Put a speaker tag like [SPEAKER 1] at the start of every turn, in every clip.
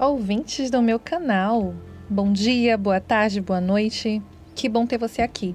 [SPEAKER 1] ouvintes do meu canal. Bom dia, boa tarde, boa noite. Que bom ter você aqui.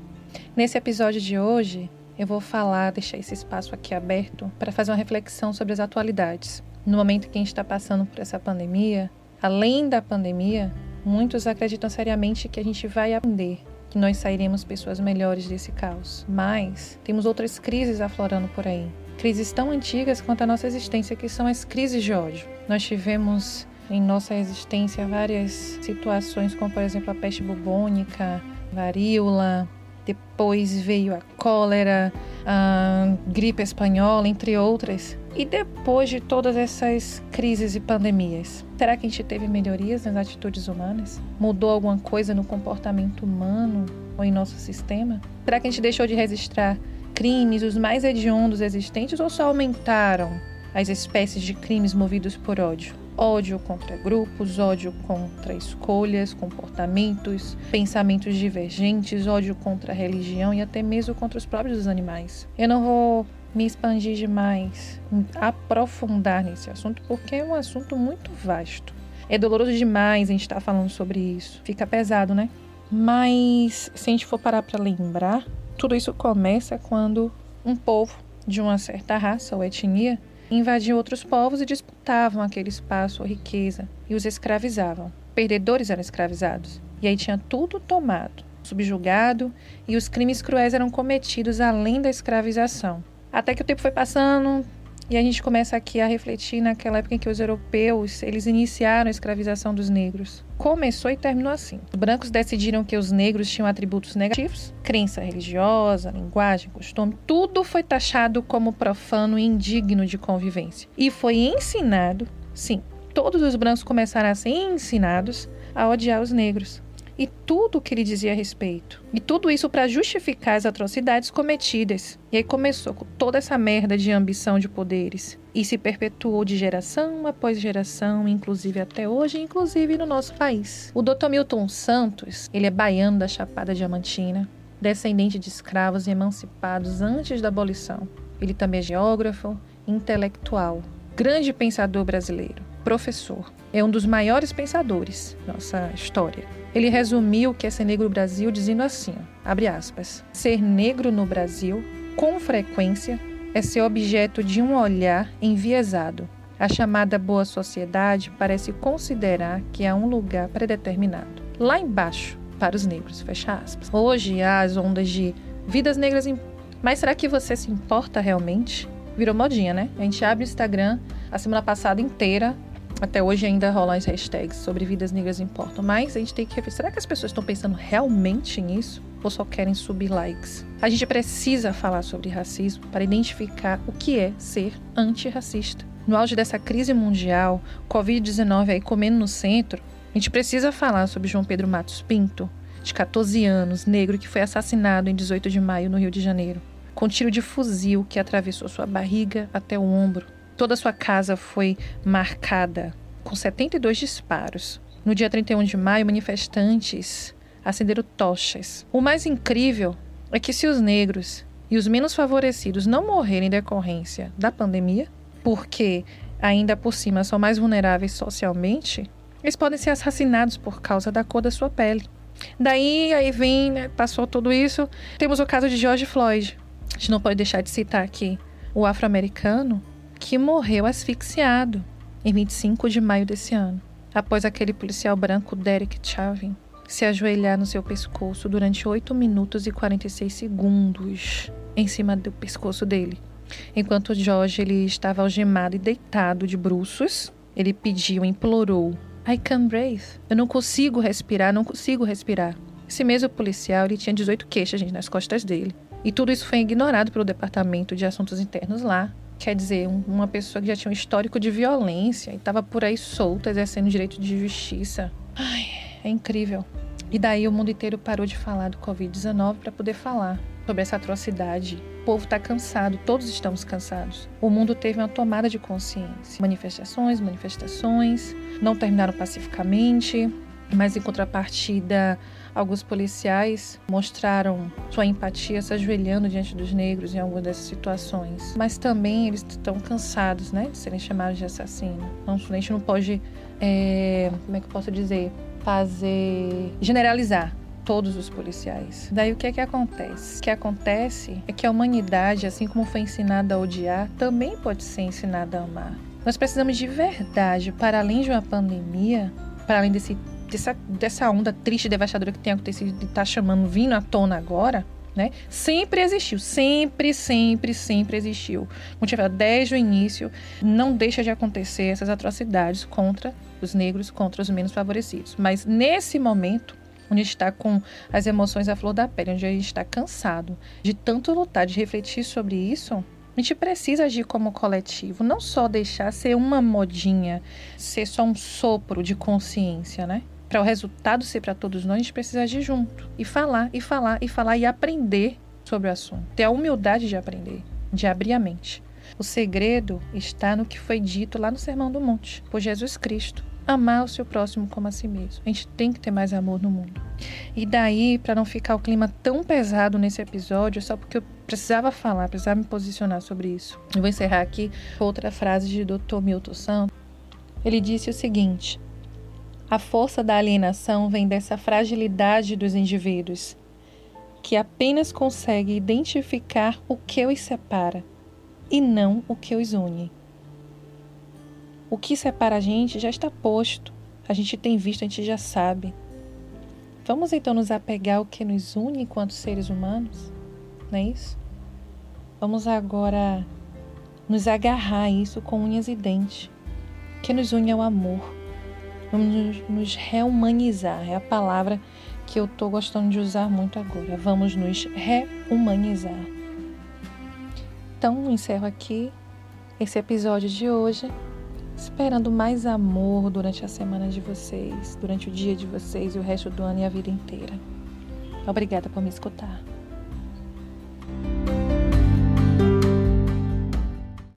[SPEAKER 1] Nesse episódio de hoje, eu vou falar, deixar esse espaço aqui aberto para fazer uma reflexão sobre as atualidades. No momento que a gente está passando por essa pandemia, além da pandemia, muitos acreditam seriamente que a gente vai aprender, que nós sairemos pessoas melhores desse caos. Mas temos outras crises aflorando por aí. Crises tão antigas quanto a nossa existência, que são as crises de ódio. Nós tivemos em nossa existência várias situações, como por exemplo a peste bubônica, varíola, depois veio a cólera, a gripe espanhola, entre outras. E depois de todas essas crises e pandemias, será que a gente teve melhorias nas atitudes humanas? Mudou alguma coisa no comportamento humano ou em nosso sistema? Será que a gente deixou de registrar crimes, os mais hediondos existentes, ou só aumentaram as espécies de crimes movidos por ódio? Ódio contra grupos, ódio contra escolhas, comportamentos, pensamentos divergentes, ódio contra a religião e até mesmo contra os próprios animais. Eu não vou me expandir demais, aprofundar nesse assunto, porque é um assunto muito vasto. É doloroso demais a gente estar tá falando sobre isso. Fica pesado, né? Mas se a gente for parar para lembrar, tudo isso começa quando um povo de uma certa raça ou etnia invadiam outros povos e disputavam aquele espaço ou riqueza e os escravizavam. Perdedores eram escravizados. E aí tinha tudo tomado, subjugado e os crimes cruéis eram cometidos além da escravização. Até que o tempo foi passando, e a gente começa aqui a refletir naquela época em que os europeus, eles iniciaram a escravização dos negros. Começou e terminou assim. Os brancos decidiram que os negros tinham atributos negativos, crença religiosa, linguagem, costume, tudo foi taxado como profano e indigno de convivência. E foi ensinado, sim, todos os brancos começaram a ser ensinados a odiar os negros e tudo o que ele dizia a respeito. E tudo isso para justificar as atrocidades cometidas. E aí começou com toda essa merda de ambição de poderes. E se perpetuou de geração após geração, inclusive até hoje, inclusive no nosso país. O Dr. Milton Santos, ele é baiano da Chapada Diamantina, descendente de escravos emancipados antes da abolição. Ele também é geógrafo, intelectual, grande pensador brasileiro, professor. É um dos maiores pensadores da nossa história. Ele resumiu o que é ser negro no Brasil dizendo assim, abre aspas, ser negro no Brasil, com frequência, é ser objeto de um olhar enviesado. A chamada boa sociedade parece considerar que há um lugar predeterminado, lá embaixo, para os negros, fecha aspas. Hoje há as ondas de vidas negras, em... mas será que você se importa realmente? Virou modinha, né? A gente abre o Instagram a semana passada inteira até hoje ainda rolam as hashtags sobre vidas negras importam, mas a gente tem que refletir, será que as pessoas estão pensando realmente nisso ou só querem subir likes? A gente precisa falar sobre racismo para identificar o que é ser antirracista. No auge dessa crise mundial, Covid-19 aí comendo no centro, a gente precisa falar sobre João Pedro Matos Pinto, de 14 anos, negro que foi assassinado em 18 de maio no Rio de Janeiro, com tiro de fuzil que atravessou sua barriga até o ombro. Toda a sua casa foi marcada com 72 disparos. No dia 31 de maio, manifestantes acenderam tochas. O mais incrível é que se os negros e os menos favorecidos não morrerem em decorrência da pandemia, porque ainda por cima são mais vulneráveis socialmente, eles podem ser assassinados por causa da cor da sua pele. Daí aí vem, né, passou tudo isso, temos o caso de George Floyd. A gente não pode deixar de citar aqui o afro-americano que morreu asfixiado em 25 de maio desse ano, após aquele policial branco Derek Chauvin se ajoelhar no seu pescoço durante 8 minutos e 46 segundos em cima do pescoço dele. Enquanto George ele estava algemado e deitado de bruços, ele pediu, implorou: I can't breathe. Eu não consigo respirar, não consigo respirar. Esse mesmo policial ele tinha 18 queixas gente, nas costas dele. E tudo isso foi ignorado pelo Departamento de Assuntos Internos lá, Quer dizer, uma pessoa que já tinha um histórico de violência e estava por aí solta, exercendo direito de justiça. Ai, é incrível. E daí o mundo inteiro parou de falar do Covid-19 para poder falar sobre essa atrocidade. O povo está cansado, todos estamos cansados. O mundo teve uma tomada de consciência. Manifestações, manifestações, não terminaram pacificamente, mas em contrapartida, alguns policiais mostraram sua empatia se ajoelhando diante dos negros em algumas dessas situações. Mas também eles estão cansados, né, de serem chamados de assassino. Não, a gente não pode é, como é que eu posso dizer? Fazer. generalizar todos os policiais. Daí o que é que acontece? O que acontece é que a humanidade, assim como foi ensinada a odiar, também pode ser ensinada a amar. Nós precisamos de verdade, para além de uma pandemia, para além desse, dessa, dessa onda triste e devastadora que tem acontecido e está chamando, vindo à tona agora, né? Sempre existiu, sempre, sempre, sempre existiu. Como tiver desde o início, não deixa de acontecer essas atrocidades contra os negros, contra os menos favorecidos. Mas nesse momento, onde está com as emoções à flor da pele, onde a gente está cansado de tanto lutar, de refletir sobre isso, a gente precisa agir como coletivo, não só deixar ser uma modinha, ser só um sopro de consciência, né? Para o resultado ser para todos nós, a gente precisa agir junto e falar, e falar, e falar e aprender sobre o assunto. Ter a humildade de aprender, de abrir a mente. O segredo está no que foi dito lá no Sermão do Monte, por Jesus Cristo amar o seu próximo como a si mesmo. A gente tem que ter mais amor no mundo. E daí, para não ficar o clima tão pesado nesse episódio, só porque eu precisava falar, precisava me posicionar sobre isso. Eu vou encerrar aqui outra frase de Dr. Milton Santos. Ele disse o seguinte: A força da alienação vem dessa fragilidade dos indivíduos, que apenas consegue identificar o que os separa e não o que os une. O que separa a gente já está posto. A gente tem visto, a gente já sabe. Vamos então nos apegar ao que nos une enquanto seres humanos? Não é isso? Vamos agora nos agarrar a isso com unhas e dentes. O que nos une é o amor. Vamos nos rehumanizar. É a palavra que eu estou gostando de usar muito agora. Vamos nos rehumanizar. Então, encerro aqui esse episódio de hoje esperando mais amor durante a semana de vocês, durante o dia de vocês e o resto do ano e a vida inteira. Obrigada por me escutar.